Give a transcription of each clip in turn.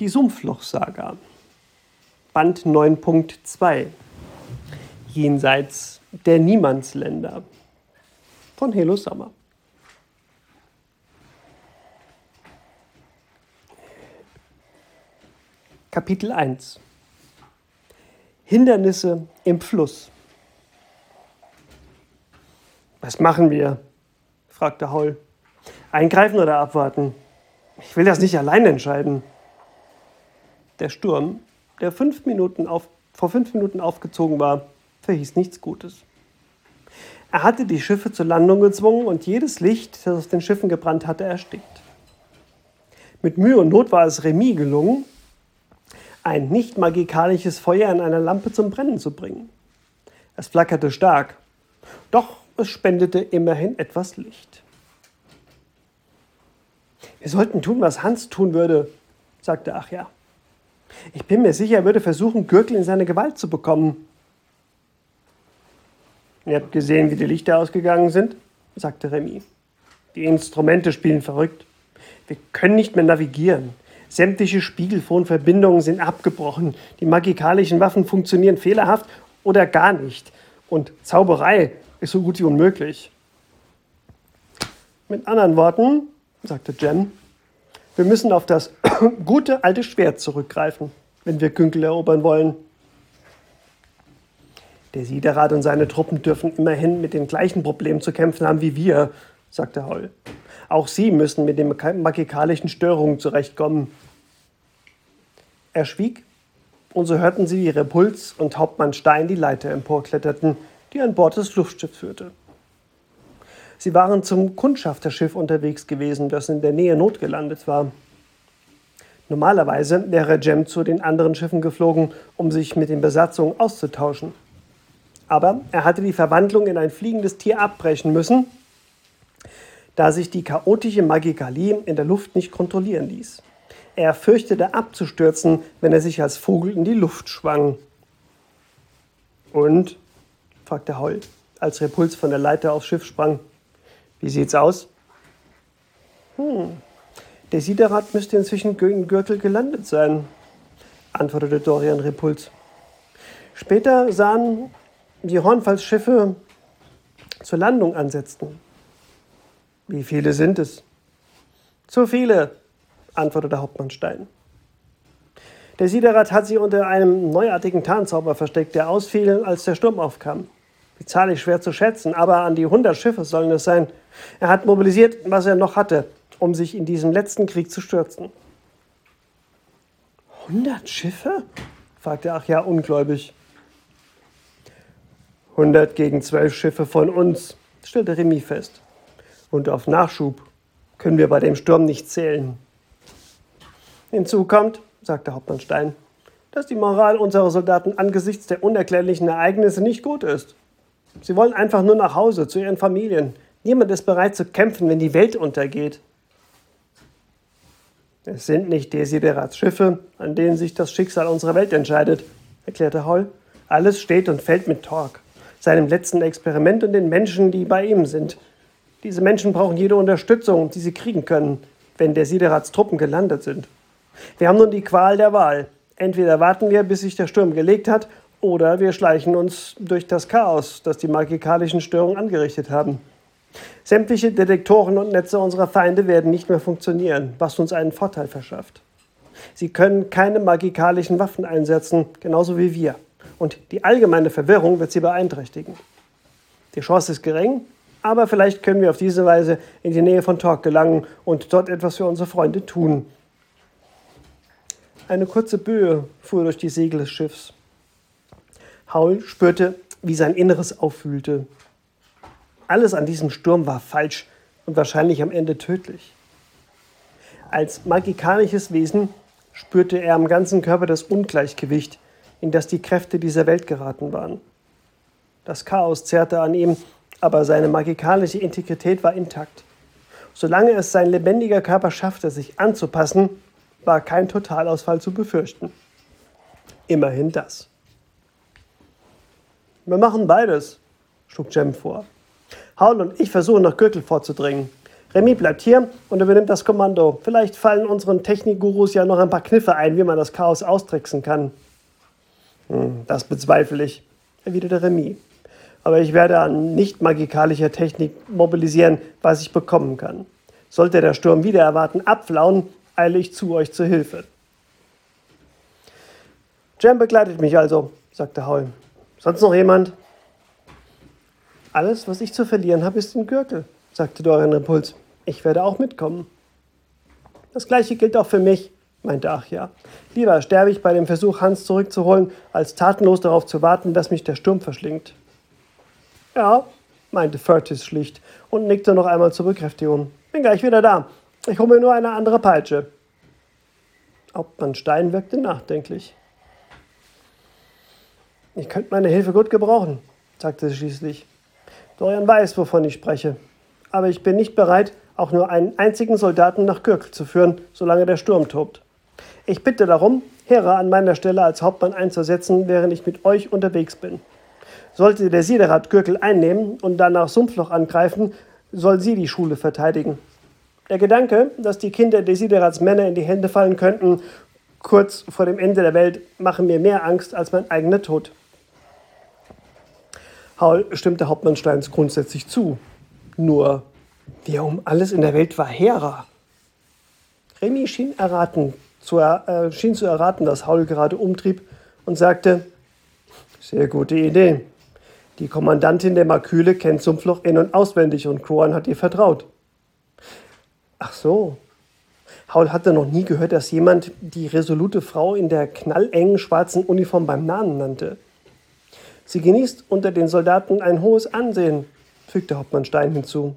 Die Sumpflochsaga. Band 9.2. Jenseits der Niemandsländer. Von Helo Sommer. Kapitel 1. Hindernisse im Fluss. Was machen wir? fragte Holl. Eingreifen oder abwarten? Ich will das nicht allein entscheiden. Der Sturm, der fünf Minuten auf, vor fünf Minuten aufgezogen war, verhieß nichts Gutes. Er hatte die Schiffe zur Landung gezwungen und jedes Licht, das auf den Schiffen gebrannt hatte, erstickt. Mit Mühe und Not war es Remy gelungen, ein nicht magikalisches Feuer in einer Lampe zum Brennen zu bringen. Es flackerte stark, doch es spendete immerhin etwas Licht. Wir sollten tun, was Hans tun würde, sagte Achja. Ich bin mir sicher, er würde versuchen, Gürtel in seine Gewalt zu bekommen. Ihr habt gesehen, wie die Lichter ausgegangen sind, sagte Remy. Die Instrumente spielen verrückt. Wir können nicht mehr navigieren. Sämtliche Spiegelfonverbindungen sind abgebrochen. Die magikalischen Waffen funktionieren fehlerhaft oder gar nicht. Und Zauberei ist so gut wie unmöglich. Mit anderen Worten, sagte Jen, wir müssen auf das gute alte Schwert zurückgreifen, wenn wir Günkel erobern wollen. Der Siederrat und seine Truppen dürfen immerhin mit den gleichen Problemen zu kämpfen haben wie wir, sagte Holl. Auch sie müssen mit den magikalischen Störungen zurechtkommen. Er schwieg, und so hörten sie, wie Repuls und Hauptmann Stein die Leiter emporkletterten, die an Bord des Luftschiffs führte. Sie waren zum Kundschafterschiff unterwegs gewesen, das in der Nähe notgelandet war. Normalerweise wäre Jem zu den anderen Schiffen geflogen, um sich mit den Besatzungen auszutauschen. Aber er hatte die Verwandlung in ein fliegendes Tier abbrechen müssen, da sich die chaotische Magikalie in der Luft nicht kontrollieren ließ. Er fürchtete abzustürzen, wenn er sich als Vogel in die Luft schwang. Und? fragte Holl, als Repuls von der Leiter aufs Schiff sprang. Wie sieht's aus? Hm, der Siderat müsste inzwischen in Gürtel gelandet sein, antwortete Dorian Repuls. Später sahen die Hornfallsschiffe zur Landung ansetzten. Wie viele sind es? Zu viele, antwortete Hauptmann Stein. Der Siderat hat sich unter einem neuartigen Tarnzauber versteckt, der ausfiel, als der Sturm aufkam. Die Zahl ist schwer zu schätzen, aber an die 100 Schiffe sollen es sein. Er hat mobilisiert, was er noch hatte, um sich in diesem letzten Krieg zu stürzen. 100 Schiffe? fragte Achja ungläubig. 100 gegen 12 Schiffe von uns, stellte Remy fest. Und auf Nachschub können wir bei dem Sturm nicht zählen. Hinzu kommt, sagte Hauptmann Stein, dass die Moral unserer Soldaten angesichts der unerklärlichen Ereignisse nicht gut ist. Sie wollen einfach nur nach Hause zu ihren Familien. Niemand ist bereit zu kämpfen, wenn die Welt untergeht. Es sind nicht Desiderats Schiffe, an denen sich das Schicksal unserer Welt entscheidet, erklärte Holl. Alles steht und fällt mit Torque, seinem letzten Experiment und den Menschen, die bei ihm sind. Diese Menschen brauchen jede Unterstützung, die sie kriegen können, wenn der Siderats Truppen gelandet sind. Wir haben nun die Qual der Wahl. Entweder warten wir, bis sich der Sturm gelegt hat, oder wir schleichen uns durch das Chaos, das die magikalischen Störungen angerichtet haben. Sämtliche Detektoren und Netze unserer Feinde werden nicht mehr funktionieren, was uns einen Vorteil verschafft. Sie können keine magikalischen Waffen einsetzen, genauso wie wir. Und die allgemeine Verwirrung wird sie beeinträchtigen. Die Chance ist gering, aber vielleicht können wir auf diese Weise in die Nähe von Torque gelangen und dort etwas für unsere Freunde tun. Eine kurze Böe fuhr durch die Segel des Schiffs. Haul spürte, wie sein Inneres auffühlte. Alles an diesem Sturm war falsch und wahrscheinlich am Ende tödlich. Als magikalisches Wesen spürte er am ganzen Körper das Ungleichgewicht, in das die Kräfte dieser Welt geraten waren. Das Chaos zerrte an ihm, aber seine magikalische Integrität war intakt. Solange es sein lebendiger Körper schaffte, sich anzupassen, war kein Totalausfall zu befürchten. Immerhin das. Wir machen beides, schlug Jem vor. Haul und ich versuchen nach Gürtel vorzudringen. Remy bleibt hier und übernimmt das Kommando. Vielleicht fallen unseren Technikgurus ja noch ein paar Kniffe ein, wie man das Chaos austricksen kann. Hm, das bezweifle ich, erwiderte Remy. Aber ich werde an nicht magikalischer Technik mobilisieren, was ich bekommen kann. Sollte der Sturm wieder erwarten abflauen, eile ich zu euch zur Hilfe. Jam begleitet mich also, sagte Haul. Sonst noch jemand? Alles, was ich zu verlieren habe, ist den Gürtel, sagte Dorian Impuls. Ich werde auch mitkommen. Das gleiche gilt auch für mich, meinte Achja. Lieber sterbe ich bei dem Versuch, Hans zurückzuholen, als tatenlos darauf zu warten, dass mich der Sturm verschlingt. Ja, meinte Furtis schlicht und nickte noch einmal zur Bekräftigung. Bin gleich wieder da. Ich hole mir nur eine andere Peitsche. Hauptmann Stein wirkte nachdenklich. Ich könnte meine Hilfe gut gebrauchen, sagte sie schließlich. Dorian weiß, wovon ich spreche. Aber ich bin nicht bereit, auch nur einen einzigen Soldaten nach Gürkel zu führen, solange der Sturm tobt. Ich bitte darum, Hera an meiner Stelle als Hauptmann einzusetzen, während ich mit euch unterwegs bin. Sollte der Siderat Gürkel einnehmen und danach Sumpfloch angreifen, soll sie die Schule verteidigen. Der Gedanke, dass die Kinder Desiderats Männer in die Hände fallen könnten, kurz vor dem Ende der Welt, machen mir mehr Angst als mein eigener Tod. Stimmte Hauptmann Steins grundsätzlich zu. Nur, wer um alles in der Welt war Hera? Remy schien, erraten, zu, äh, schien zu erraten, dass Haul gerade umtrieb und sagte, sehr gute Idee. Die Kommandantin der Maküle kennt Sumpfloch in- und auswendig und Kroan hat ihr vertraut. Ach so. Haul hatte noch nie gehört, dass jemand die resolute Frau in der knallengen schwarzen Uniform beim Namen nannte. Sie genießt unter den Soldaten ein hohes Ansehen, fügte Hauptmann Stein hinzu.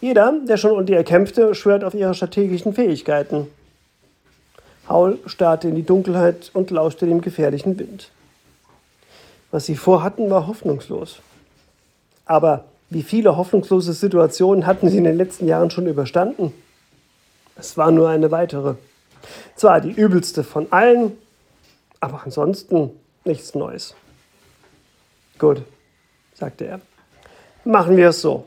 Jeder, der schon unter ihr kämpfte, schwört auf ihre strategischen Fähigkeiten. Haul starrte in die Dunkelheit und lauschte dem gefährlichen Wind. Was sie vorhatten, war hoffnungslos. Aber wie viele hoffnungslose Situationen hatten sie in den letzten Jahren schon überstanden? Es war nur eine weitere. Zwar die übelste von allen, aber ansonsten nichts Neues. Gut, sagte er. Machen wir es so.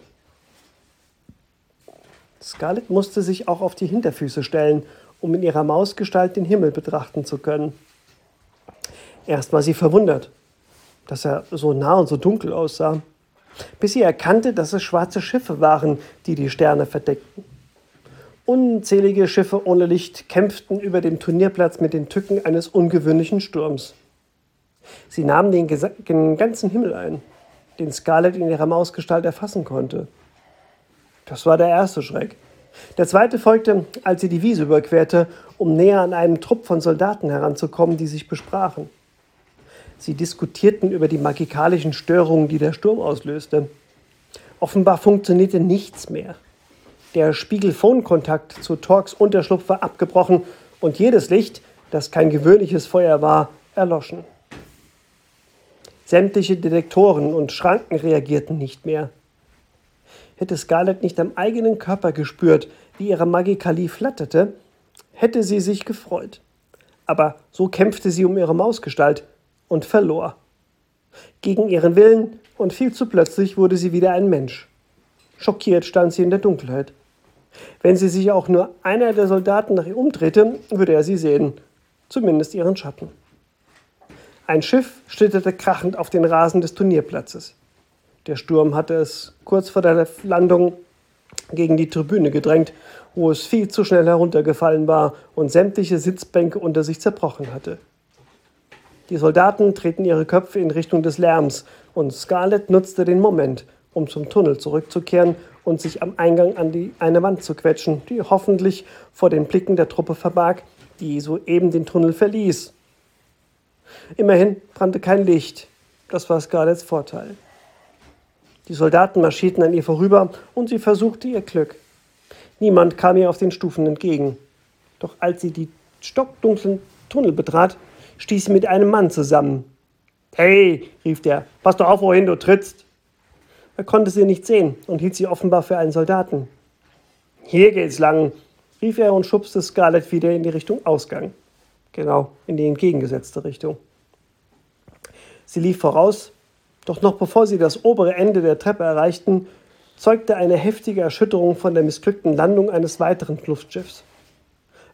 Scarlett musste sich auch auf die Hinterfüße stellen, um in ihrer Mausgestalt den Himmel betrachten zu können. Erst war sie verwundert, dass er so nah und so dunkel aussah, bis sie erkannte, dass es schwarze Schiffe waren, die die Sterne verdeckten. Unzählige Schiffe ohne Licht kämpften über dem Turnierplatz mit den Tücken eines ungewöhnlichen Sturms. Sie nahm den, den ganzen Himmel ein, den Scarlett in ihrer Mausgestalt erfassen konnte. Das war der erste Schreck. Der zweite folgte, als sie die Wiese überquerte, um näher an einen Trupp von Soldaten heranzukommen, die sich besprachen. Sie diskutierten über die magikalischen Störungen, die der Sturm auslöste. Offenbar funktionierte nichts mehr. Der Spiegelfonkontakt zu Torks Unterschlupf war abgebrochen und jedes Licht, das kein gewöhnliches Feuer war, erloschen. Sämtliche Detektoren und Schranken reagierten nicht mehr. Hätte Scarlett nicht am eigenen Körper gespürt, wie ihre Magikalie flatterte, hätte sie sich gefreut. Aber so kämpfte sie um ihre Mausgestalt und verlor. Gegen ihren Willen und viel zu plötzlich wurde sie wieder ein Mensch. Schockiert stand sie in der Dunkelheit. Wenn sie sich auch nur einer der Soldaten nach ihr umdrehte, würde er sie sehen, zumindest ihren Schatten. Ein Schiff schlitterte krachend auf den Rasen des Turnierplatzes. Der Sturm hatte es kurz vor der Landung gegen die Tribüne gedrängt, wo es viel zu schnell heruntergefallen war und sämtliche Sitzbänke unter sich zerbrochen hatte. Die Soldaten treten ihre Köpfe in Richtung des Lärms und Scarlett nutzte den Moment, um zum Tunnel zurückzukehren und sich am Eingang an die, eine Wand zu quetschen, die hoffentlich vor den Blicken der Truppe verbarg, die soeben den Tunnel verließ Immerhin brannte kein Licht. Das war Scarletts Vorteil. Die Soldaten marschierten an ihr vorüber und sie versuchte ihr Glück. Niemand kam ihr auf den Stufen entgegen. Doch als sie die stockdunklen Tunnel betrat, stieß sie mit einem Mann zusammen. Hey, rief der, pass doch auf, wohin du trittst. Er konnte sie nicht sehen und hielt sie offenbar für einen Soldaten. Hier geht's lang, rief er und schubste Scarlett wieder in die Richtung Ausgang. Genau, in die entgegengesetzte Richtung. Sie lief voraus, doch noch bevor sie das obere Ende der Treppe erreichten, zeugte eine heftige Erschütterung von der missglückten Landung eines weiteren Luftschiffs.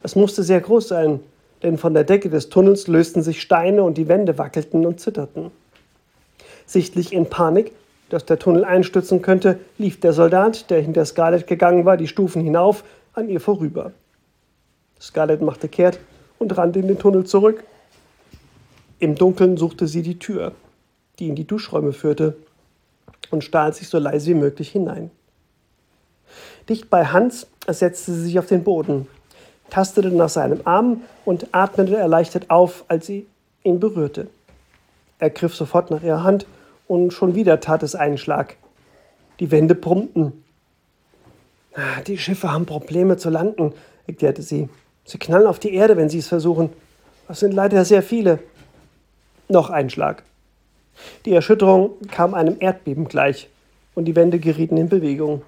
Es musste sehr groß sein, denn von der Decke des Tunnels lösten sich Steine und die Wände wackelten und zitterten. Sichtlich in Panik, dass der Tunnel einstürzen könnte, lief der Soldat, der hinter Scarlett gegangen war, die Stufen hinauf, an ihr vorüber. Scarlett machte kehrt und rannte in den Tunnel zurück. Im Dunkeln suchte sie die Tür, die in die Duschräume führte, und stahl sich so leise wie möglich hinein. Dicht bei Hans setzte sie sich auf den Boden, tastete nach seinem Arm und atmete erleichtert auf, als sie ihn berührte. Er griff sofort nach ihrer Hand und schon wieder tat es einen Schlag. Die Wände brummten. Ah, die Schiffe haben Probleme zu landen, erklärte sie. Sie knallen auf die Erde, wenn sie es versuchen. Das sind leider sehr viele. Noch ein Schlag. Die Erschütterung kam einem Erdbeben gleich und die Wände gerieten in Bewegung.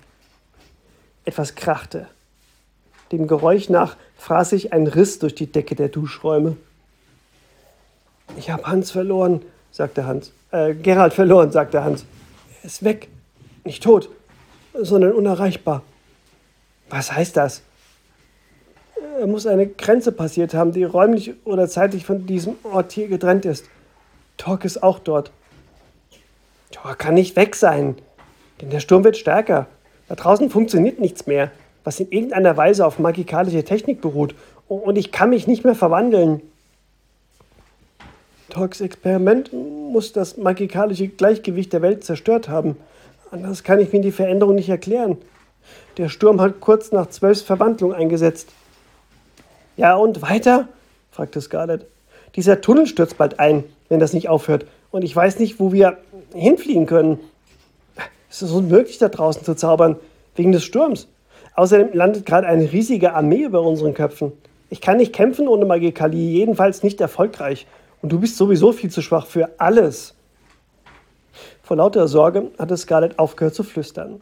Etwas krachte. Dem Geräusch nach fraß sich ein Riss durch die Decke der Duschräume. Ich habe Hans verloren, sagte Hans. Äh, Gerald verloren, sagte Hans. Er ist weg. Nicht tot, sondern unerreichbar. Was heißt das? Er muss eine Grenze passiert haben, die räumlich oder zeitlich von diesem Ort hier getrennt ist. Tork ist auch dort. Tork kann nicht weg sein, denn der Sturm wird stärker. Da draußen funktioniert nichts mehr was in irgendeiner Weise auf magikalische Technik beruht. Und ich kann mich nicht mehr verwandeln. Torks Experiment muss das magikalische Gleichgewicht der Welt zerstört haben. Anders kann ich mir die Veränderung nicht erklären. Der Sturm hat kurz nach zwölfs Verwandlung eingesetzt. Ja, und weiter? fragte Scarlett. Dieser Tunnel stürzt bald ein, wenn das nicht aufhört. Und ich weiß nicht, wo wir hinfliegen können. Es ist unmöglich, da draußen zu zaubern, wegen des Sturms. Außerdem landet gerade eine riesige Armee über unseren Köpfen. Ich kann nicht kämpfen ohne Magikali, jedenfalls nicht erfolgreich. Und du bist sowieso viel zu schwach für alles. Vor lauter Sorge hatte Scarlett aufgehört zu flüstern.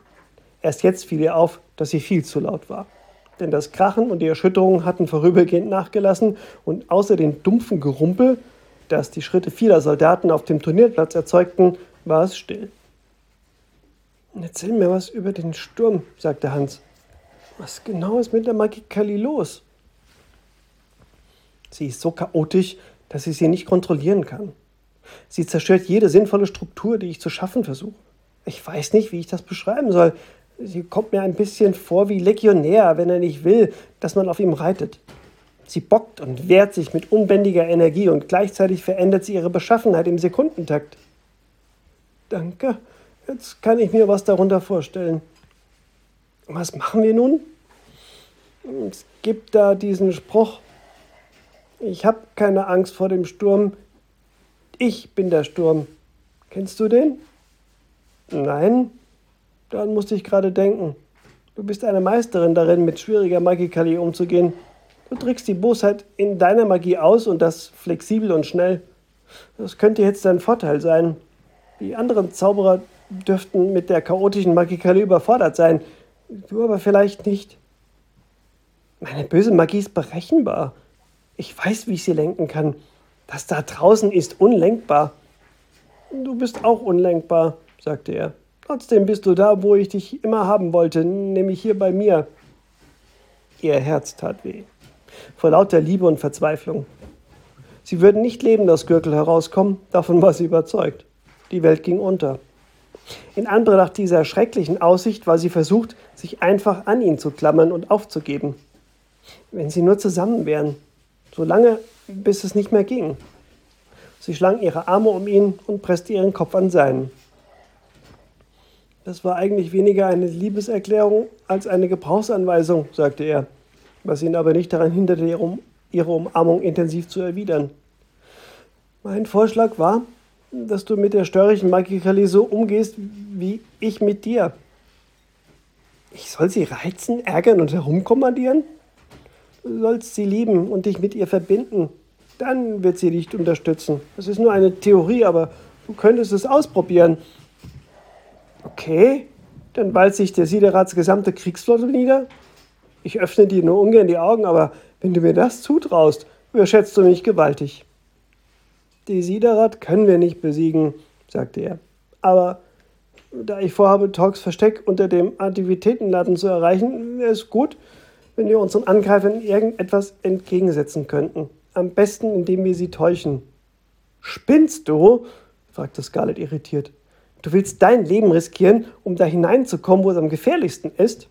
Erst jetzt fiel ihr auf, dass sie viel zu laut war. Denn das Krachen und die Erschütterungen hatten vorübergehend nachgelassen und außer dem dumpfen Gerumpel, das die Schritte vieler Soldaten auf dem Turnierplatz erzeugten, war es still. Erzähl mir was über den Sturm, sagte Hans. Was genau ist mit der Magikali los? Sie ist so chaotisch, dass ich sie nicht kontrollieren kann. Sie zerstört jede sinnvolle Struktur, die ich zu schaffen versuche. Ich weiß nicht, wie ich das beschreiben soll. Sie kommt mir ein bisschen vor wie Legionär, wenn er nicht will, dass man auf ihm reitet. Sie bockt und wehrt sich mit unbändiger Energie und gleichzeitig verändert sie ihre Beschaffenheit im Sekundentakt. Danke, jetzt kann ich mir was darunter vorstellen. Was machen wir nun? Es gibt da diesen Spruch, ich habe keine Angst vor dem Sturm, ich bin der Sturm. Kennst du den? Nein? Daran musste ich gerade denken. Du bist eine Meisterin darin, mit schwieriger Magikali umzugehen. Du trickst die Bosheit in deiner Magie aus und das flexibel und schnell. Das könnte jetzt dein Vorteil sein. Die anderen Zauberer dürften mit der chaotischen Magikali überfordert sein. Du aber vielleicht nicht. Meine böse Magie ist berechenbar. Ich weiß, wie ich sie lenken kann. Das da draußen ist unlenkbar. Du bist auch unlenkbar, sagte er. Trotzdem bist du da, wo ich dich immer haben wollte, nämlich hier bei mir. Ihr Herz tat weh. Vor lauter Liebe und Verzweiflung. Sie würden nicht leben aus Gürtel herauskommen, davon war sie überzeugt. Die Welt ging unter. In Anbetracht dieser schrecklichen Aussicht war sie versucht, sich einfach an ihn zu klammern und aufzugeben. Wenn sie nur zusammen wären, so lange, bis es nicht mehr ging. Sie schlang ihre Arme um ihn und presste ihren Kopf an seinen. Das war eigentlich weniger eine Liebeserklärung als eine Gebrauchsanweisung, sagte er, was ihn aber nicht daran hinderte, ihre Umarmung intensiv zu erwidern. Mein Vorschlag war, dass du mit der störrischen Magikali so umgehst, wie ich mit dir. Ich soll sie reizen, ärgern und herumkommandieren? Du sollst sie lieben und dich mit ihr verbinden. Dann wird sie dich unterstützen. Das ist nur eine Theorie, aber du könntest es ausprobieren. Okay, dann ballt sich der Siderats gesamte Kriegsflotte nieder. Ich öffne dir nur ungern die Augen, aber wenn du mir das zutraust, überschätzt du mich gewaltig. Die Siderat können wir nicht besiegen, sagte er. Aber Da ich vorhabe, Talks Versteck unter dem Aktivitätenladen zu erreichen, wäre es gut, wenn wir unseren Angreifern irgendetwas entgegensetzen könnten. Am besten, indem wir sie täuschen. Spinnst du? fragte Scarlett irritiert. Du willst dein Leben riskieren, um da hineinzukommen, wo es am gefährlichsten ist?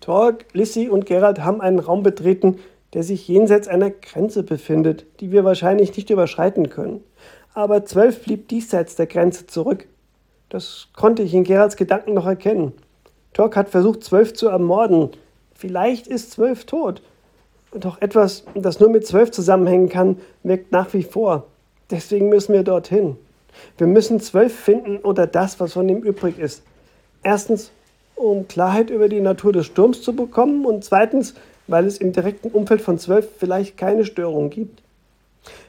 Torg, Lissy und Gerald haben einen Raum betreten, der sich jenseits einer Grenze befindet, die wir wahrscheinlich nicht überschreiten können. Aber zwölf blieb diesseits der Grenze zurück. Das konnte ich in Geralds Gedanken noch erkennen. Torg hat versucht, zwölf zu ermorden. Vielleicht ist zwölf tot. Doch etwas, das nur mit zwölf zusammenhängen kann, wirkt nach wie vor. Deswegen müssen wir dorthin. Wir müssen zwölf finden oder das, was von ihm übrig ist. Erstens, um Klarheit über die Natur des Sturms zu bekommen und zweitens, weil es im direkten Umfeld von zwölf vielleicht keine Störung gibt.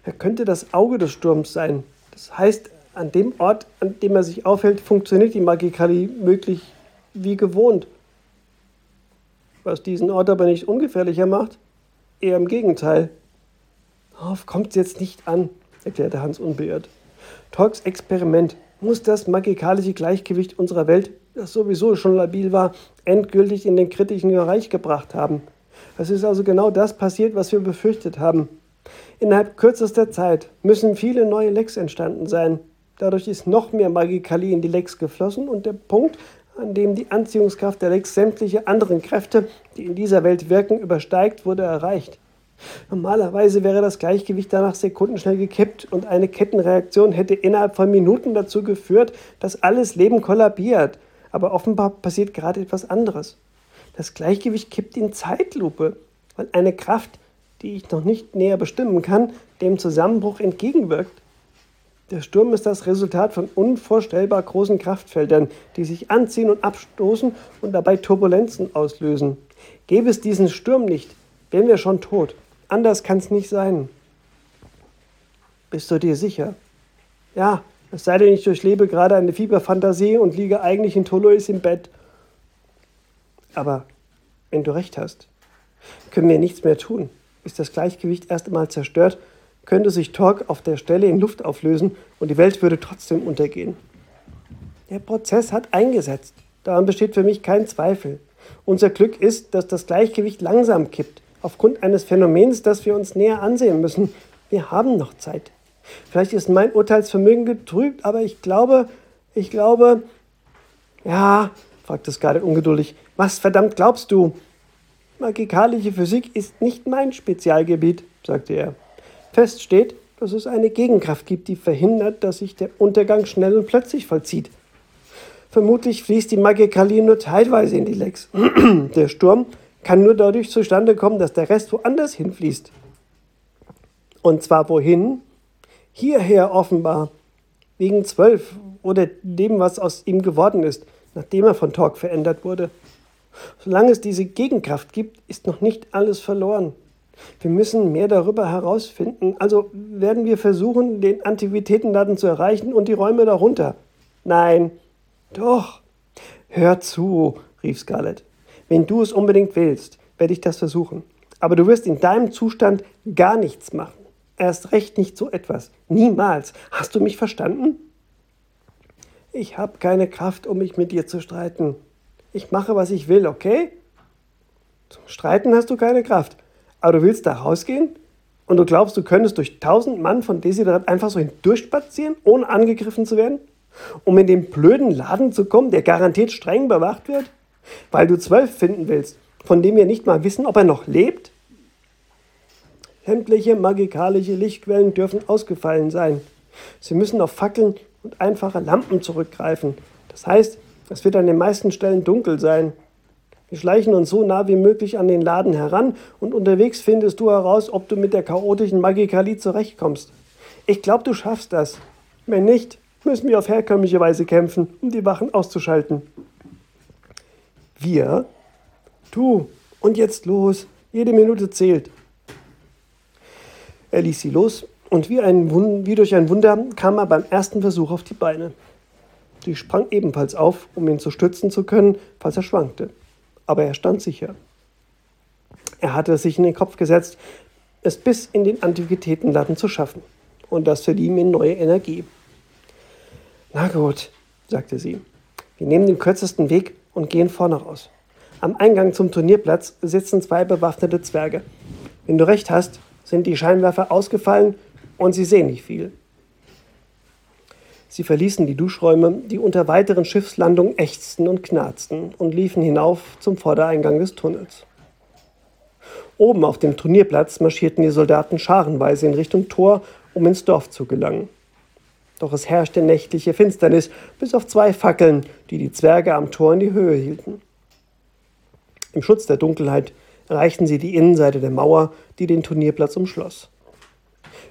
Er könnte das Auge des Sturms sein. Das heißt, an dem Ort, an dem er sich aufhält, funktioniert die Magikali möglich wie gewohnt. Was diesen Ort aber nicht ungefährlicher macht, eher im Gegenteil. Darauf kommt es jetzt nicht an, erklärte Hans unbeirrt. Torks Experiment muss das magikalische Gleichgewicht unserer Welt, das sowieso schon labil war, endgültig in den kritischen Bereich gebracht haben. Es ist also genau das passiert, was wir befürchtet haben. Innerhalb kürzester Zeit müssen viele neue Lecks entstanden sein. Dadurch ist noch mehr Magikali in die Lecks geflossen und der Punkt, an dem die Anziehungskraft der Lecks sämtliche anderen Kräfte, die in dieser Welt wirken, übersteigt, wurde erreicht. Normalerweise wäre das Gleichgewicht danach sekundenschnell gekippt und eine Kettenreaktion hätte innerhalb von Minuten dazu geführt, dass alles Leben kollabiert. Aber offenbar passiert gerade etwas anderes. Das Gleichgewicht kippt in Zeitlupe, weil eine Kraft, die ich noch nicht näher bestimmen kann, dem Zusammenbruch entgegenwirkt. Der Sturm ist das Resultat von unvorstellbar großen Kraftfeldern, die sich anziehen und abstoßen und dabei Turbulenzen auslösen. Gäbe es diesen Sturm nicht, wären wir schon tot. Anders kann es nicht sein. Bist du dir sicher? Ja, es sei denn, ich durchlebe gerade eine Fieberfantasie und liege eigentlich in Tolois im Bett. Aber wenn du recht hast, können wir nichts mehr tun. Ist das Gleichgewicht erst einmal zerstört, könnte sich Torque auf der Stelle in Luft auflösen und die Welt würde trotzdem untergehen. Der Prozess hat eingesetzt. Daran besteht für mich kein Zweifel. Unser Glück ist, dass das Gleichgewicht langsam kippt aufgrund eines Phänomens, das wir uns näher ansehen müssen. Wir haben noch Zeit. Vielleicht ist mein Urteilsvermögen getrübt, aber ich glaube, ich glaube, ja, fragte Scarlett ungeduldig, was verdammt glaubst du? Magikalische Physik ist nicht mein Spezialgebiet, sagte er. Fest steht, dass es eine Gegenkraft gibt, die verhindert, dass sich der Untergang schnell und plötzlich vollzieht. Vermutlich fließt die Magikalie nur teilweise in die Lecks. der Sturm kann nur dadurch zustande kommen, dass der Rest woanders hinfließt. Und zwar wohin? Hierher offenbar. Wegen zwölf oder dem, was aus ihm geworden ist, nachdem er von Torque verändert wurde. Solange es diese Gegenkraft gibt, ist noch nicht alles verloren. Wir müssen mehr darüber herausfinden. Also werden wir versuchen, den Antiquitätenladen zu erreichen und die Räume darunter. Nein. Doch. Hör zu, rief Scarlett. Wenn du es unbedingt willst, werde ich das versuchen. Aber du wirst in deinem Zustand gar nichts machen. Erst recht nicht so etwas. Niemals. Hast du mich verstanden? Ich habe keine Kraft, um mich mit dir zu streiten. Ich mache, was ich will, okay? Zum Streiten hast du keine Kraft. Aber du willst da rausgehen? Und du glaubst, du könntest durch tausend Mann von Desiderat einfach so hindurchspazieren, ohne angegriffen zu werden? Um in den blöden Laden zu kommen, der garantiert streng bewacht wird? Weil du zwölf finden willst, von dem wir nicht mal wissen, ob er noch lebt? Sämtliche magikalische Lichtquellen dürfen ausgefallen sein. Sie müssen auf Fackeln und einfache Lampen zurückgreifen. Das heißt, es wird an den meisten Stellen dunkel sein. Wir schleichen uns so nah wie möglich an den Laden heran und unterwegs findest du heraus, ob du mit der chaotischen Magikalie zurechtkommst. Ich glaube, du schaffst das. Wenn nicht, müssen wir auf herkömmliche Weise kämpfen, um die Wachen auszuschalten. Wir? Du. Und jetzt los. Jede Minute zählt. Er ließ sie los und wie, ein, wie durch ein Wunder kam er beim ersten Versuch auf die Beine. Sie sprang ebenfalls auf, um ihn zu stützen zu können, falls er schwankte. Aber er stand sicher. Er hatte sich in den Kopf gesetzt, es bis in den Antiquitätenladen zu schaffen. Und das verlieh ihm neue Energie. Na gut, sagte sie. Wir nehmen den kürzesten Weg und gehen vorne raus. Am Eingang zum Turnierplatz sitzen zwei bewaffnete Zwerge. Wenn du recht hast, sind die Scheinwerfer ausgefallen und sie sehen nicht viel. Sie verließen die Duschräume, die unter weiteren Schiffslandungen ächzten und knarzten, und liefen hinauf zum Vordereingang des Tunnels. Oben auf dem Turnierplatz marschierten die Soldaten scharenweise in Richtung Tor, um ins Dorf zu gelangen. Doch es herrschte nächtliche Finsternis, bis auf zwei Fackeln, die die Zwerge am Tor in die Höhe hielten. Im Schutz der Dunkelheit erreichten sie die Innenseite der Mauer, die den Turnierplatz umschloss.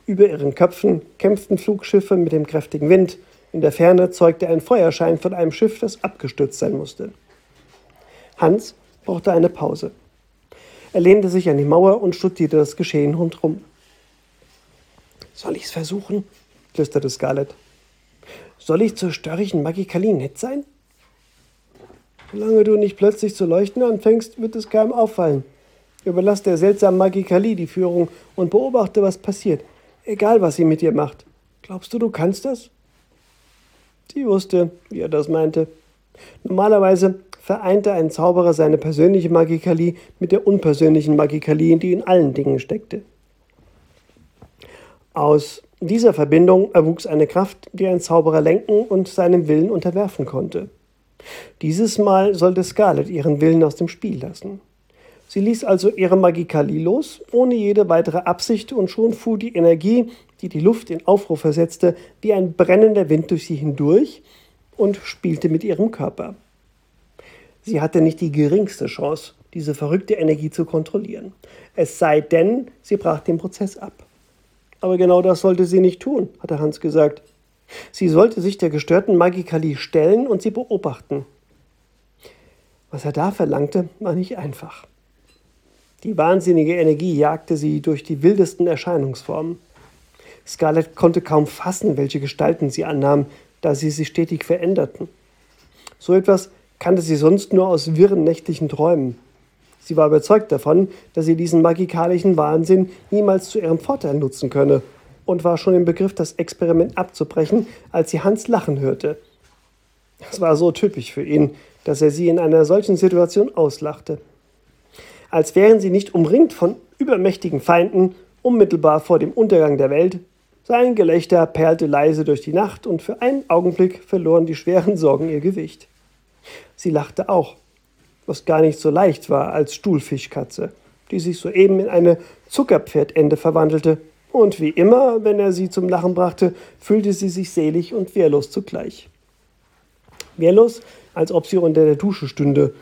Über ihren Köpfen kämpften Flugschiffe mit dem kräftigen Wind, in der Ferne zeugte ein Feuerschein von einem Schiff, das abgestürzt sein musste. Hans brauchte eine Pause. Er lehnte sich an die Mauer und studierte das Geschehen rundherum. Soll ich's versuchen? Flüsterte Scarlett. Soll ich zur störrigen Magikali nett sein? Solange du nicht plötzlich zu leuchten anfängst, wird es keinem auffallen. Überlass der seltsamen Magikali die Führung und beobachte, was passiert, egal was sie mit dir macht. Glaubst du, du kannst das? Sie wusste, wie er das meinte. Normalerweise vereinte ein Zauberer seine persönliche Magikalie mit der unpersönlichen Magikalie, die in allen Dingen steckte. Aus dieser Verbindung erwuchs eine Kraft, die ein Zauberer lenken und seinem Willen unterwerfen konnte. Dieses Mal sollte Scarlett ihren Willen aus dem Spiel lassen. Sie ließ also ihre Magikalie los, ohne jede weitere Absicht, und schon fuhr die Energie, die die Luft in Aufruhr versetzte, wie ein brennender Wind durch sie hindurch und spielte mit ihrem Körper. Sie hatte nicht die geringste Chance, diese verrückte Energie zu kontrollieren. Es sei denn, sie brach den Prozess ab. Aber genau das sollte sie nicht tun, hatte Hans gesagt. Sie sollte sich der gestörten Magikalie stellen und sie beobachten. Was er da verlangte, war nicht einfach. Die wahnsinnige Energie jagte sie durch die wildesten Erscheinungsformen. Scarlett konnte kaum fassen, welche Gestalten sie annahm, da sie sich stetig veränderten. So etwas kannte sie sonst nur aus wirren nächtlichen Träumen. Sie war überzeugt davon, dass sie diesen magikalischen Wahnsinn niemals zu ihrem Vorteil nutzen könne und war schon im Begriff, das Experiment abzubrechen, als sie Hans lachen hörte. Es war so typisch für ihn, dass er sie in einer solchen Situation auslachte. Als wären sie nicht umringt von übermächtigen Feinden, unmittelbar vor dem Untergang der Welt. Sein Gelächter perlte leise durch die Nacht und für einen Augenblick verloren die schweren Sorgen ihr Gewicht. Sie lachte auch, was gar nicht so leicht war als Stuhlfischkatze, die sich soeben in eine Zuckerpferdende verwandelte. Und wie immer, wenn er sie zum Lachen brachte, fühlte sie sich selig und wehrlos zugleich. Wehrlos, als ob sie unter der Dusche stünde,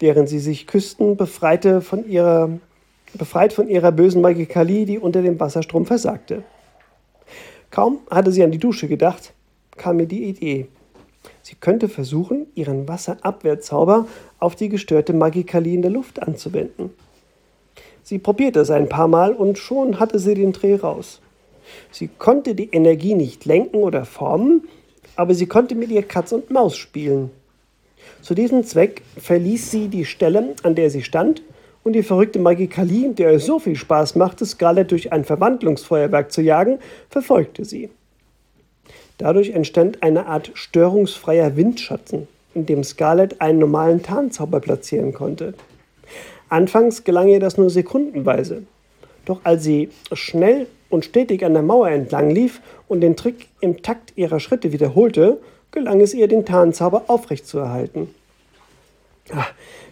während sie sich küssten, befreite von ihrer, befreit von ihrer bösen Magikalie, die unter dem Wasserstrom versagte. Kaum hatte sie an die Dusche gedacht, kam ihr die Idee. Sie könnte versuchen, ihren Wasserabwehrzauber auf die gestörte Magikalie in der Luft anzuwenden. Sie probierte es ein paar Mal und schon hatte sie den Dreh raus. Sie konnte die Energie nicht lenken oder formen, aber sie konnte mit ihr Katz und Maus spielen. Zu diesem Zweck verließ sie die Stelle, an der sie stand, und die verrückte Magikalie, der es so viel Spaß machte, Scarlett durch ein Verwandlungsfeuerwerk zu jagen, verfolgte sie. Dadurch entstand eine Art störungsfreier Windschatten, in dem Scarlett einen normalen Tarnzauber platzieren konnte. Anfangs gelang ihr das nur sekundenweise. Doch als sie schnell und stetig an der Mauer entlang lief und den Trick im Takt ihrer Schritte wiederholte, gelang es ihr, den Tarnzauber aufrechtzuerhalten. Ah,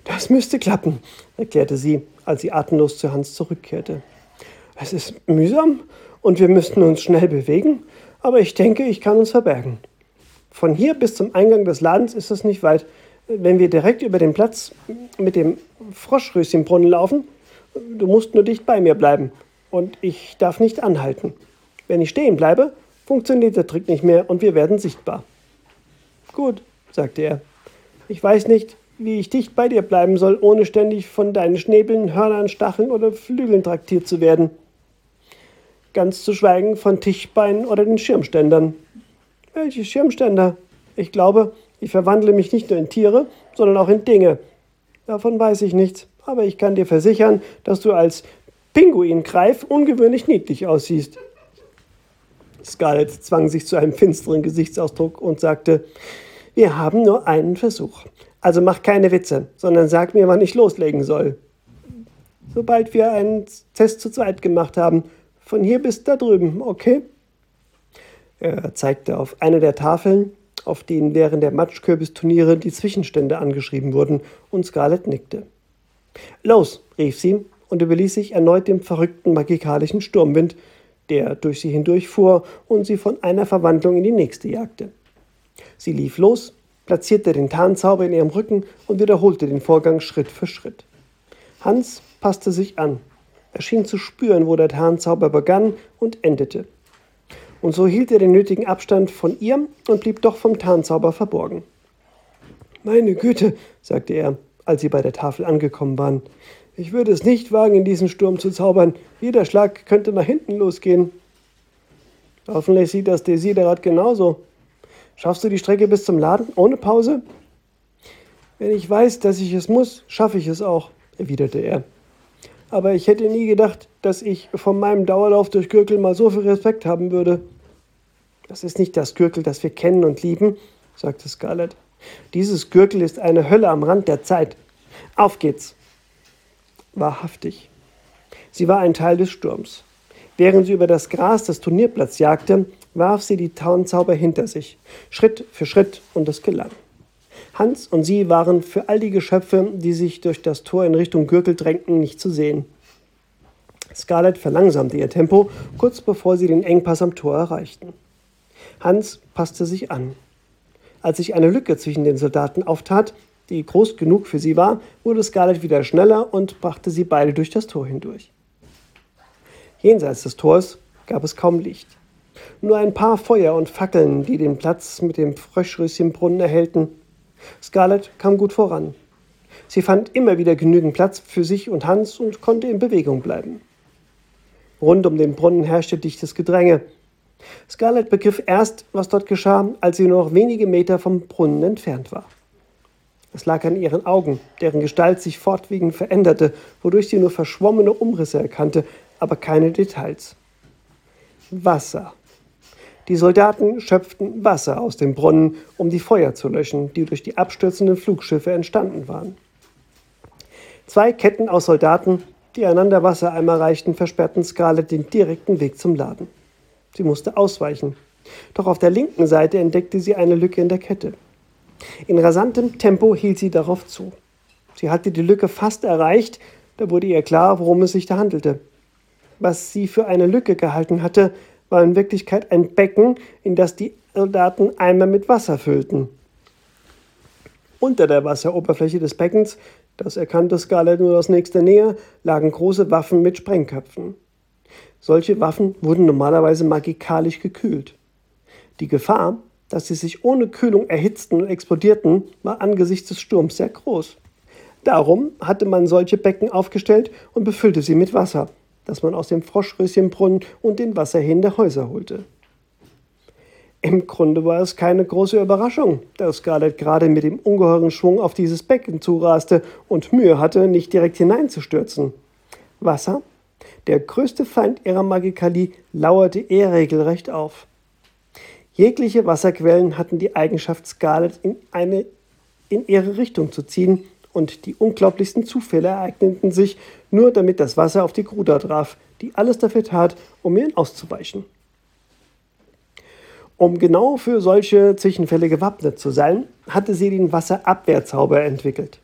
das müsste klappen, erklärte sie, als sie atemlos zu Hans zurückkehrte. Es ist mühsam und wir müssten uns schnell bewegen, aber ich denke, ich kann uns verbergen. Von hier bis zum Eingang des Ladens ist es nicht weit. Wenn wir direkt über den Platz mit dem Froschröschenbrunnen laufen, du musst nur dicht bei mir bleiben und ich darf nicht anhalten. Wenn ich stehen bleibe, funktioniert der Trick nicht mehr und wir werden sichtbar. Gut, sagte er. Ich weiß nicht, wie ich dicht bei dir bleiben soll, ohne ständig von deinen Schnäbeln, Hörnern, Stacheln oder Flügeln traktiert zu werden ganz zu schweigen von Tischbeinen oder den Schirmständern. Welche Schirmständer? Ich glaube, ich verwandle mich nicht nur in Tiere, sondern auch in Dinge. Davon weiß ich nichts, aber ich kann dir versichern, dass du als Pinguingreif ungewöhnlich niedlich aussiehst. Scarlett zwang sich zu einem finsteren Gesichtsausdruck und sagte, Wir haben nur einen Versuch. Also mach keine Witze, sondern sag mir, wann ich loslegen soll. Sobald wir einen Test zu zweit gemacht haben. Von hier bis da drüben, okay? Er zeigte auf eine der Tafeln, auf denen während der Matschkürbisturniere die Zwischenstände angeschrieben wurden, und Scarlett nickte. Los, rief sie und überließ sich erneut dem verrückten magikalischen Sturmwind, der durch sie hindurchfuhr und sie von einer Verwandlung in die nächste jagte. Sie lief los, platzierte den Tarnzauber in ihrem Rücken und wiederholte den Vorgang Schritt für Schritt. Hans passte sich an. Er schien zu spüren, wo der Tarnzauber begann und endete. Und so hielt er den nötigen Abstand von ihr und blieb doch vom Tarnzauber verborgen. Meine Güte, sagte er, als sie bei der Tafel angekommen waren. Ich würde es nicht wagen, in diesen Sturm zu zaubern. Jeder Schlag könnte nach hinten losgehen. Hoffentlich sieht das Desiderat genauso. Schaffst du die Strecke bis zum Laden ohne Pause? Wenn ich weiß, dass ich es muss, schaffe ich es auch, erwiderte er. Aber ich hätte nie gedacht, dass ich von meinem Dauerlauf durch Gürkel mal so viel Respekt haben würde. Das ist nicht das Gürkel, das wir kennen und lieben, sagte Scarlett. Dieses Gürkel ist eine Hölle am Rand der Zeit. Auf geht's! Wahrhaftig. Sie war ein Teil des Sturms. Während sie über das Gras des Turnierplatz jagte, warf sie die Tarnzauber hinter sich, Schritt für Schritt, und es gelang. Hans und sie waren für all die Geschöpfe, die sich durch das Tor in Richtung Gürtel drängten, nicht zu sehen. Scarlett verlangsamte ihr Tempo, kurz bevor sie den Engpass am Tor erreichten. Hans passte sich an. Als sich eine Lücke zwischen den Soldaten auftat, die groß genug für sie war, wurde Scarlett wieder schneller und brachte sie beide durch das Tor hindurch. Jenseits des Tors gab es kaum Licht. Nur ein paar Feuer und Fackeln, die den Platz mit dem Fröschröschenbrunnen erhellten. Scarlett kam gut voran. Sie fand immer wieder genügend Platz für sich und Hans und konnte in Bewegung bleiben. Rund um den Brunnen herrschte dichtes Gedränge. Scarlett begriff erst, was dort geschah, als sie nur noch wenige Meter vom Brunnen entfernt war. Es lag an ihren Augen, deren Gestalt sich fortwährend veränderte, wodurch sie nur verschwommene Umrisse erkannte, aber keine Details. Wasser. Die Soldaten schöpften Wasser aus dem Brunnen, um die Feuer zu löschen, die durch die abstürzenden Flugschiffe entstanden waren. Zwei Ketten aus Soldaten, die einander Wassereimer reichten, versperrten Scarlett den direkten Weg zum Laden. Sie musste ausweichen. Doch auf der linken Seite entdeckte sie eine Lücke in der Kette. In rasantem Tempo hielt sie darauf zu. Sie hatte die Lücke fast erreicht, da wurde ihr klar, worum es sich da handelte. Was sie für eine Lücke gehalten hatte, war in Wirklichkeit ein Becken, in das die Soldaten Eimer mit Wasser füllten. Unter der Wasseroberfläche des Beckens, das erkannte Scarlett nur aus nächster Nähe, lagen große Waffen mit Sprengköpfen. Solche Waffen wurden normalerweise magikalisch gekühlt. Die Gefahr, dass sie sich ohne Kühlung erhitzten und explodierten, war angesichts des Sturms sehr groß. Darum hatte man solche Becken aufgestellt und befüllte sie mit Wasser, das man aus dem Froschröschenbrunnen und den Wasserhähnen der Häuser holte. Im Grunde war es keine große Überraschung, dass Scarlett gerade mit dem ungeheuren Schwung auf dieses Becken zuraste und Mühe hatte, nicht direkt hineinzustürzen. Wasser der größte Feind ihrer Magikalie lauerte ihr regelrecht auf. Jegliche Wasserquellen hatten die Eigenschaft, Scarlet in eine in ihre Richtung zu ziehen, und die unglaublichsten Zufälle ereigneten sich, nur damit das Wasser auf die Gruder traf, die alles dafür tat, um ihnen auszuweichen. Um genau für solche Zwischenfälle gewappnet zu sein, hatte sie den Wasserabwehrzauber entwickelt.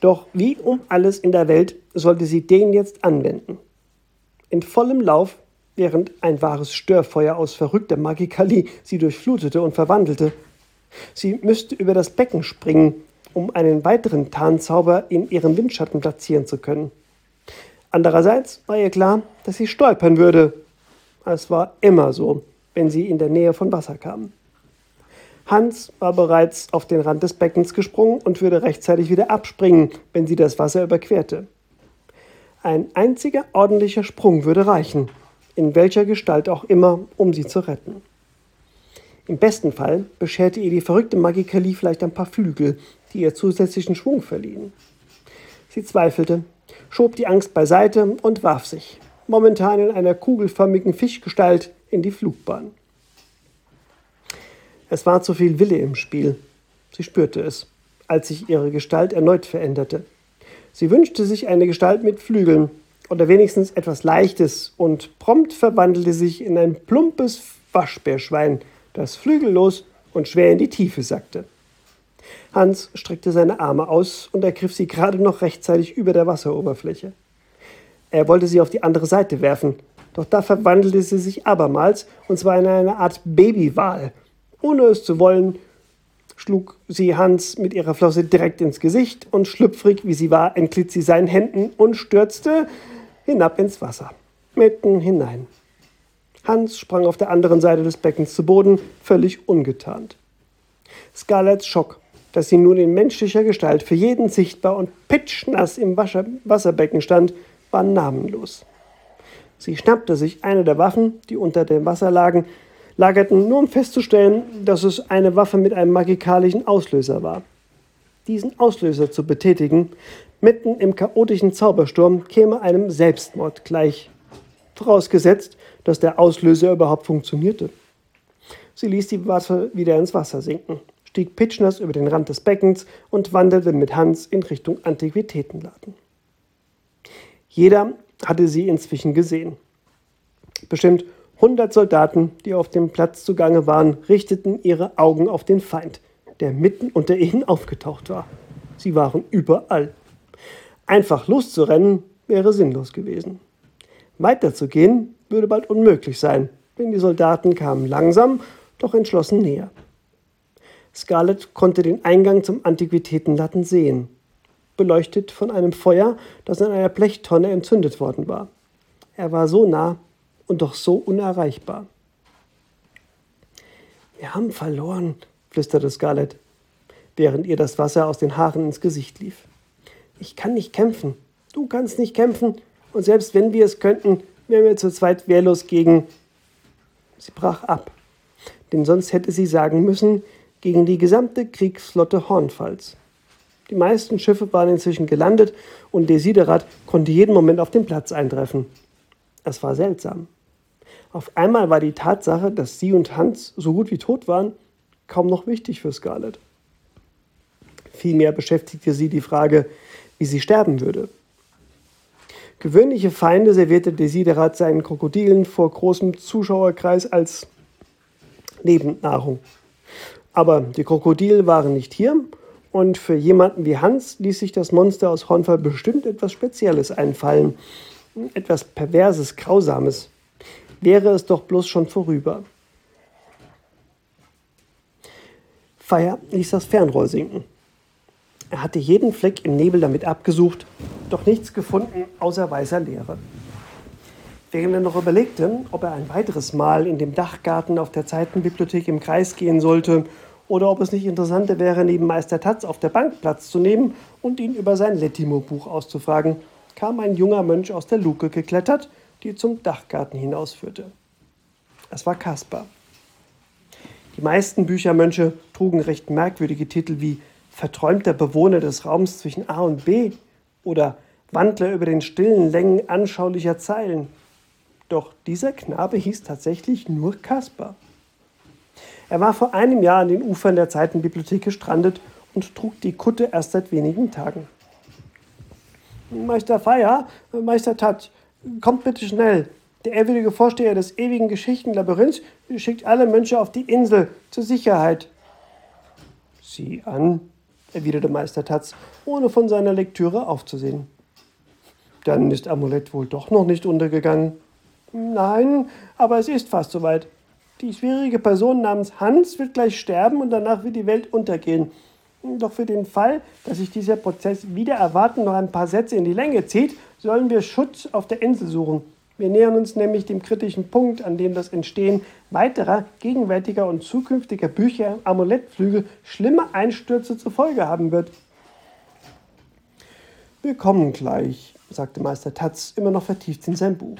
Doch wie um alles in der Welt sollte sie den jetzt anwenden? in vollem Lauf, während ein wahres Störfeuer aus verrückter Magikalie sie durchflutete und verwandelte. Sie müsste über das Becken springen, um einen weiteren Tarnzauber in ihrem Windschatten platzieren zu können. Andererseits war ihr klar, dass sie stolpern würde. Es war immer so, wenn sie in der Nähe von Wasser kam. Hans war bereits auf den Rand des Beckens gesprungen und würde rechtzeitig wieder abspringen, wenn sie das Wasser überquerte. Ein einziger ordentlicher Sprung würde reichen, in welcher Gestalt auch immer, um sie zu retten. Im besten Fall bescherte ihr die verrückte Magikalie vielleicht ein paar Flügel, die ihr zusätzlichen Schwung verliehen. Sie zweifelte, schob die Angst beiseite und warf sich, momentan in einer kugelförmigen Fischgestalt, in die Flugbahn. Es war zu viel Wille im Spiel. Sie spürte es, als sich ihre Gestalt erneut veränderte. Sie wünschte sich eine Gestalt mit Flügeln oder wenigstens etwas Leichtes und prompt verwandelte sich in ein plumpes Waschbärschwein, das flügellos und schwer in die Tiefe sackte. Hans streckte seine Arme aus und ergriff sie gerade noch rechtzeitig über der Wasseroberfläche. Er wollte sie auf die andere Seite werfen, doch da verwandelte sie sich abermals, und zwar in eine Art Babywal. Ohne es zu wollen, schlug sie Hans mit ihrer Flosse direkt ins Gesicht und schlüpfrig wie sie war, entglitt sie seinen Händen und stürzte hinab ins Wasser, mitten hinein. Hans sprang auf der anderen Seite des Beckens zu Boden, völlig ungetarnt. Scarletts Schock, dass sie nun in menschlicher Gestalt für jeden sichtbar und pitschnass im Wasserbecken stand, war namenlos. Sie schnappte sich eine der Waffen, die unter dem Wasser lagen, lagerten, nur um festzustellen, dass es eine Waffe mit einem magikalischen Auslöser war. Diesen Auslöser zu betätigen, mitten im chaotischen Zaubersturm, käme einem Selbstmord gleich. Vorausgesetzt, dass der Auslöser überhaupt funktionierte. Sie ließ die Waffe wieder ins Wasser sinken, stieg pitschnass über den Rand des Beckens und wanderte mit Hans in Richtung Antiquitätenladen. Jeder hatte sie inzwischen gesehen. Bestimmt 100 Soldaten, die auf dem Platz zugange waren, richteten ihre Augen auf den Feind, der mitten unter ihnen aufgetaucht war. Sie waren überall. Einfach loszurennen wäre sinnlos gewesen. Weiterzugehen würde bald unmöglich sein, denn die Soldaten kamen langsam, doch entschlossen näher. Scarlett konnte den Eingang zum Antiquitätenladen sehen, beleuchtet von einem Feuer, das in einer Blechtonne entzündet worden war. Er war so nah, und doch so unerreichbar. Wir haben verloren, flüsterte Scarlett, während ihr das Wasser aus den Haaren ins Gesicht lief. Ich kann nicht kämpfen. Du kannst nicht kämpfen. Und selbst wenn wir es könnten, wären wir zu zweit wehrlos gegen. Sie brach ab. Denn sonst hätte sie sagen müssen, gegen die gesamte Kriegsflotte Hornfalls. Die meisten Schiffe waren inzwischen gelandet und Desiderat konnte jeden Moment auf den Platz eintreffen. Es war seltsam. Auf einmal war die Tatsache, dass sie und Hans so gut wie tot waren, kaum noch wichtig für Scarlett. Vielmehr beschäftigte sie die Frage, wie sie sterben würde. Gewöhnliche Feinde servierte Desiderat seinen Krokodilen vor großem Zuschauerkreis als Nebennahrung. Aber die Krokodile waren nicht hier und für jemanden wie Hans ließ sich das Monster aus Hornfall bestimmt etwas Spezielles einfallen etwas Perverses, Grausames, wäre es doch bloß schon vorüber. Feier ließ das Fernrohr sinken. Er hatte jeden Fleck im Nebel damit abgesucht, doch nichts gefunden außer weißer Leere. Während er noch überlegte, ob er ein weiteres Mal in dem Dachgarten auf der Zeitenbibliothek im Kreis gehen sollte oder ob es nicht interessanter wäre, neben Meister Tatz auf der Bank Platz zu nehmen und ihn über sein Lettimo-Buch auszufragen, kam ein junger Mönch aus der Luke geklettert, die zum Dachgarten hinausführte. Es war Kaspar. Die meisten Büchermönche trugen recht merkwürdige Titel wie Verträumter Bewohner des Raums zwischen A und B oder Wandler über den stillen Längen anschaulicher Zeilen. Doch dieser Knabe hieß tatsächlich nur Kaspar. Er war vor einem Jahr an den Ufern der Zeitenbibliothek gestrandet und trug die Kutte erst seit wenigen Tagen. Meister Feier, Meister Tat, kommt bitte schnell. Der ehrwürdige Vorsteher des ewigen Geschichtenlabyrinths schickt alle Mönche auf die Insel zur Sicherheit. Sieh an, erwiderte Meister Tatz, ohne von seiner Lektüre aufzusehen. Dann ist Amulett wohl doch noch nicht untergegangen. Nein, aber es ist fast soweit. Die schwierige Person namens Hans wird gleich sterben und danach wird die Welt untergehen. Doch für den Fall, dass sich dieser Prozess wieder erwarten noch ein paar Sätze in die Länge zieht, sollen wir Schutz auf der Insel suchen. Wir nähern uns nämlich dem kritischen Punkt, an dem das Entstehen weiterer, gegenwärtiger und zukünftiger Bücher Amulettflügel schlimme Einstürze zur Folge haben wird. Wir kommen gleich, sagte Meister Tatz, immer noch vertieft in sein Buch.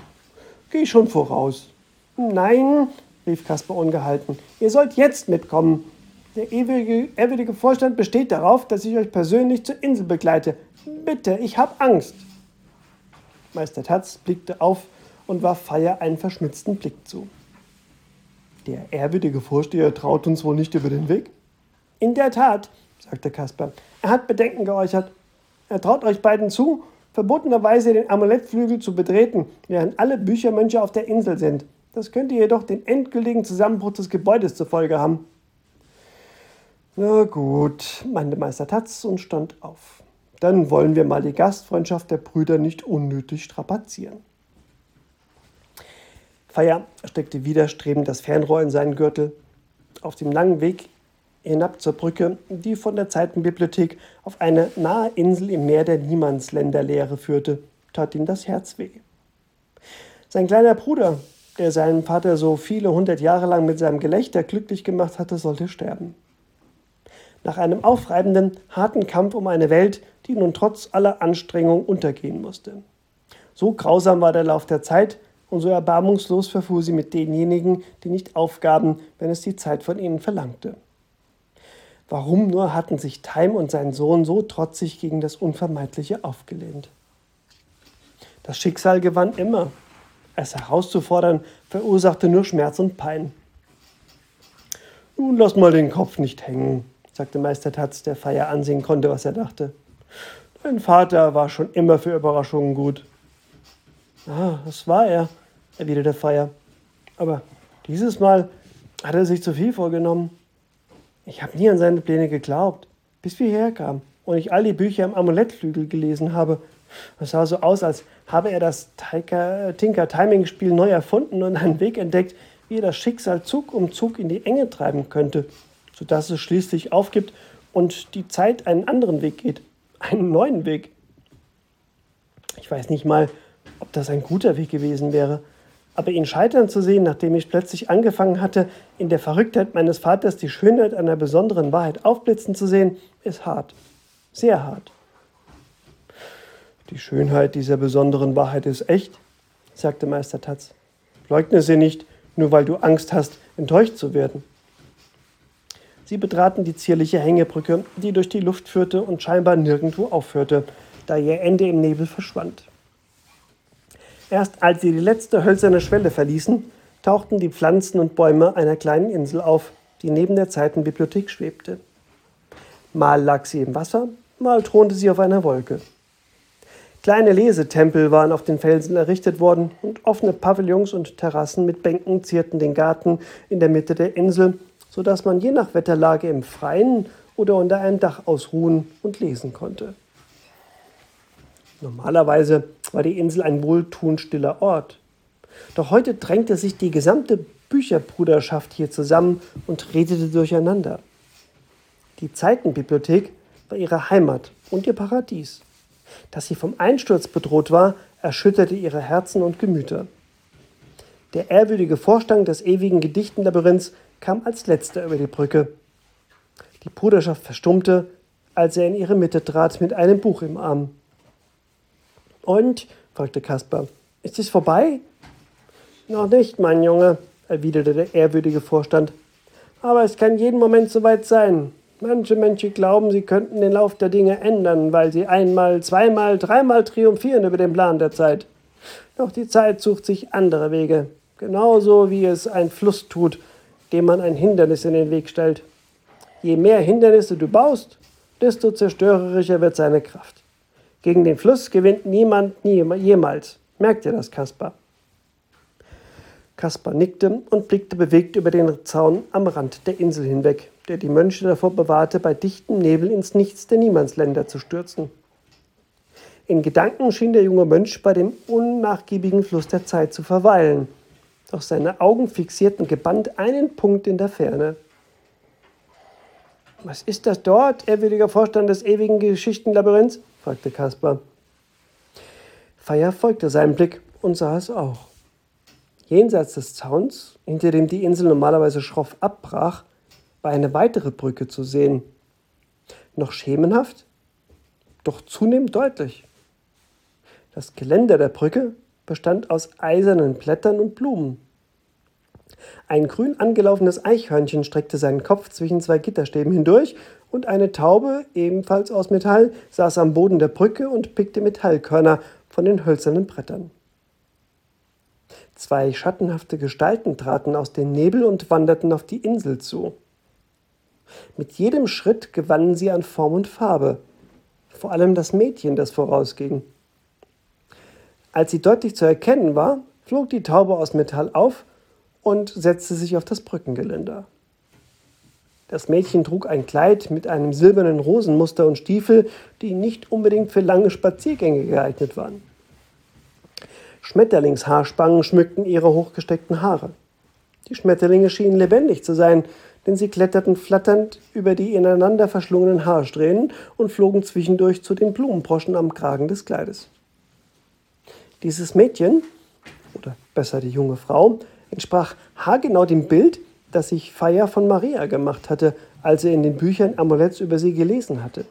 Geh schon voraus. Nein, rief Kasper ungehalten, ihr sollt jetzt mitkommen. Der ewige, ewige Vorstand besteht darauf, dass ich euch persönlich zur Insel begleite. Bitte, ich habe Angst. Meister Tatz blickte auf und warf Feier einen verschmitzten Blick zu. Der ehrwürdige Vorsteher traut uns wohl nicht über den Weg? In der Tat, sagte Kaspar. Er hat Bedenken geäußert. Er traut euch beiden zu, verbotenerweise den Amulettflügel zu betreten, während alle Büchermönche auf der Insel sind. Das könnte jedoch den endgültigen Zusammenbruch des Gebäudes zur Folge haben. Na gut, meinte Meister Tatz und stand auf. Dann wollen wir mal die Gastfreundschaft der Brüder nicht unnötig strapazieren. Feier steckte widerstrebend das Fernrohr in seinen Gürtel. Auf dem langen Weg hinab zur Brücke, die von der Zeitenbibliothek auf eine nahe Insel im Meer der Niemandsländerlehre führte, tat ihm das Herz weh. Sein kleiner Bruder, der seinen Vater so viele hundert Jahre lang mit seinem Gelächter glücklich gemacht hatte, sollte sterben. Nach einem aufreibenden, harten Kampf um eine Welt, die nun trotz aller Anstrengung untergehen musste. So grausam war der Lauf der Zeit, und so erbarmungslos verfuhr sie mit denjenigen, die nicht aufgaben, wenn es die Zeit von ihnen verlangte. Warum nur hatten sich Time und sein Sohn so trotzig gegen das Unvermeidliche aufgelehnt? Das Schicksal gewann immer. Es herauszufordern, verursachte nur Schmerz und Pein. Nun lass mal den Kopf nicht hängen, sagte Meister Tatz, der Feier ansehen konnte, was er dachte. Dein Vater war schon immer für Überraschungen gut. Ah, das war er, erwiderte Feier. Aber dieses Mal hat er sich zu viel vorgenommen. Ich habe nie an seine Pläne geglaubt, bis wir herkamen und ich all die Bücher im Amulettflügel gelesen habe. Es sah so aus, als habe er das Tinker-Timing-Spiel neu erfunden und einen Weg entdeckt, wie er das Schicksal Zug um Zug in die Enge treiben könnte, sodass es schließlich aufgibt und die Zeit einen anderen Weg geht, einen neuen Weg. Ich weiß nicht mal, ob das ein guter Weg gewesen wäre. Aber ihn scheitern zu sehen, nachdem ich plötzlich angefangen hatte, in der Verrücktheit meines Vaters die Schönheit einer besonderen Wahrheit aufblitzen zu sehen, ist hart. Sehr hart. Die Schönheit dieser besonderen Wahrheit ist echt, sagte Meister Tatz. Leugne sie nicht, nur weil du Angst hast, enttäuscht zu werden. Sie betraten die zierliche Hängebrücke, die durch die Luft führte und scheinbar nirgendwo aufhörte, da ihr Ende im Nebel verschwand. Erst als sie die letzte hölzerne Schwelle verließen, tauchten die Pflanzen und Bäume einer kleinen Insel auf, die neben der Zeitenbibliothek schwebte. Mal lag sie im Wasser, mal thronte sie auf einer Wolke. Kleine Lesetempel waren auf den Felsen errichtet worden und offene Pavillons und Terrassen mit Bänken zierten den Garten in der Mitte der Insel, so dass man je nach Wetterlage im Freien oder unter einem Dach ausruhen und lesen konnte. Normalerweise war die Insel ein wohltuend stiller Ort. Doch heute drängte sich die gesamte Bücherbruderschaft hier zusammen und redete durcheinander. Die Zeitenbibliothek war ihre Heimat und ihr Paradies. Dass sie vom Einsturz bedroht war, erschütterte ihre Herzen und Gemüter. Der ehrwürdige Vorstand des ewigen Gedichtenlabyrinths kam als letzter über die Brücke. Die Bruderschaft verstummte, als er in ihre Mitte trat mit einem Buch im Arm. Und? fragte Kaspar. Ist es vorbei? Noch nicht, mein Junge, erwiderte der ehrwürdige Vorstand. Aber es kann jeden Moment soweit sein. Manche Menschen glauben, sie könnten den Lauf der Dinge ändern, weil sie einmal, zweimal, dreimal triumphieren über den Plan der Zeit. Doch die Zeit sucht sich andere Wege, genauso wie es ein Fluss tut, dem man ein Hindernis in den Weg stellt. Je mehr Hindernisse du baust, desto zerstörerischer wird seine Kraft. Gegen den Fluss gewinnt niemand nie, jemals. Merkt ihr das, Kaspar? Kaspar nickte und blickte bewegt über den Zaun am Rand der Insel hinweg, der die Mönche davor bewahrte, bei dichtem Nebel ins Nichts der Niemandsländer zu stürzen. In Gedanken schien der junge Mönch bei dem unnachgiebigen Fluss der Zeit zu verweilen, doch seine Augen fixierten gebannt einen Punkt in der Ferne. Was ist das dort, ehrwürdiger Vorstand des ewigen Geschichtenlabyrinths? Fragte Kaspar. Feier folgte seinem Blick und sah es auch. Jenseits des Zauns, hinter dem die Insel normalerweise schroff abbrach, war eine weitere Brücke zu sehen. Noch schemenhaft, doch zunehmend deutlich. Das Geländer der Brücke bestand aus eisernen Blättern und Blumen. Ein grün angelaufenes Eichhörnchen streckte seinen Kopf zwischen zwei Gitterstäben hindurch und eine Taube, ebenfalls aus Metall, saß am Boden der Brücke und pickte Metallkörner von den hölzernen Brettern. Zwei schattenhafte Gestalten traten aus dem Nebel und wanderten auf die Insel zu. Mit jedem Schritt gewannen sie an Form und Farbe, vor allem das Mädchen, das vorausging. Als sie deutlich zu erkennen war, flog die Taube aus Metall auf und setzte sich auf das Brückengeländer. Das Mädchen trug ein Kleid mit einem silbernen Rosenmuster und Stiefel, die nicht unbedingt für lange Spaziergänge geeignet waren. Schmetterlingshaarspangen schmückten ihre hochgesteckten Haare. Die Schmetterlinge schienen lebendig zu sein, denn sie kletterten flatternd über die ineinander verschlungenen Haarsträhnen und flogen zwischendurch zu den Blumenbroschen am Kragen des Kleides. Dieses Mädchen, oder besser die junge Frau, entsprach haargenau dem Bild, das sich Feier von Maria gemacht hatte, als er in den Büchern Amuletts über sie gelesen hatte.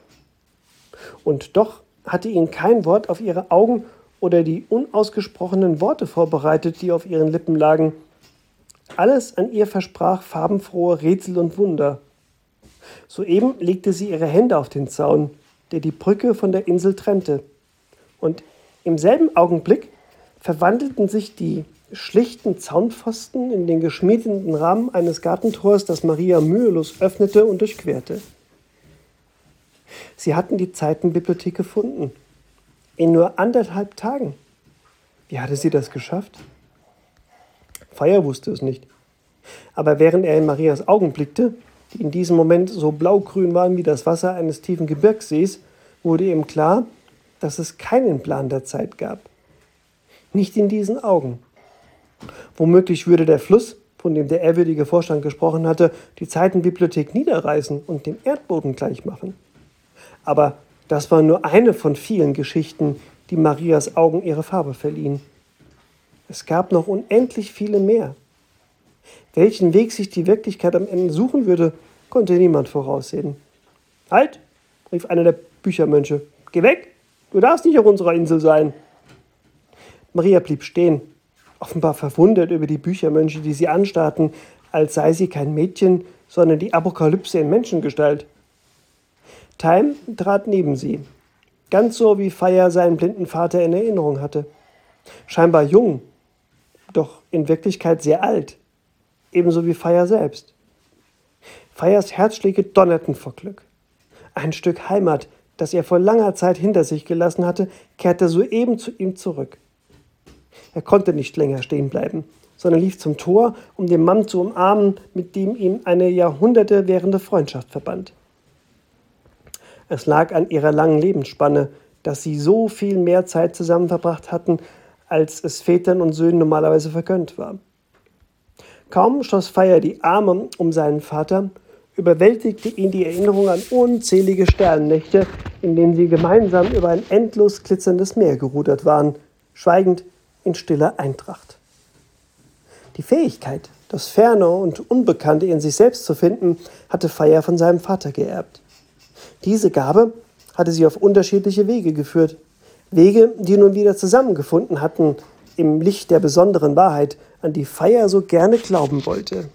Und doch hatte ihn kein Wort auf ihre Augen oder die unausgesprochenen Worte vorbereitet, die auf ihren Lippen lagen. Alles an ihr versprach farbenfrohe Rätsel und Wunder. Soeben legte sie ihre Hände auf den Zaun, der die Brücke von der Insel trennte. Und im selben Augenblick verwandelten sich die schlichten Zaunpfosten in den geschmiedeten Rahmen eines Gartentors, das Maria mühelos öffnete und durchquerte. Sie hatten die Zeitenbibliothek gefunden. In nur anderthalb Tagen. Wie hatte sie das geschafft? Feier wusste es nicht. Aber während er in Marias Augen blickte, die in diesem Moment so blaugrün waren wie das Wasser eines tiefen Gebirgssees, wurde ihm klar, dass es keinen Plan der Zeit gab. Nicht in diesen Augen. Womöglich würde der Fluss, von dem der ehrwürdige Vorstand gesprochen hatte, die Zeitenbibliothek niederreißen und dem Erdboden gleichmachen. Aber das war nur eine von vielen Geschichten, die Marias Augen ihre Farbe verliehen. Es gab noch unendlich viele mehr. Welchen Weg sich die Wirklichkeit am Ende suchen würde, konnte niemand voraussehen. Halt! rief einer der Büchermönche. Geh weg! Du darfst nicht auf unserer Insel sein! Maria blieb stehen offenbar verwundert über die Büchermönche, die sie anstarrten, als sei sie kein Mädchen, sondern die Apokalypse in Menschengestalt. Time trat neben sie, ganz so wie Feier seinen blinden Vater in Erinnerung hatte. Scheinbar jung, doch in Wirklichkeit sehr alt, ebenso wie Feier selbst. Feiers Herzschläge donnerten vor Glück. Ein Stück Heimat, das er vor langer Zeit hinter sich gelassen hatte, kehrte soeben zu ihm zurück. Er konnte nicht länger stehen bleiben, sondern lief zum Tor, um den Mann zu umarmen, mit dem ihm eine Jahrhunderte währende Freundschaft verband. Es lag an ihrer langen Lebensspanne, dass sie so viel mehr Zeit zusammen verbracht hatten, als es Vätern und Söhnen normalerweise vergönnt war. Kaum schloss Feier die Arme um seinen Vater, überwältigte ihn die Erinnerung an unzählige Sternennächte, in denen sie gemeinsam über ein endlos glitzerndes Meer gerudert waren, schweigend in stiller Eintracht. Die Fähigkeit, das Ferne und Unbekannte in sich selbst zu finden, hatte Feier von seinem Vater geerbt. Diese Gabe hatte sie auf unterschiedliche Wege geführt. Wege, die nun wieder zusammengefunden hatten im Licht der besonderen Wahrheit, an die Feier so gerne glauben wollte.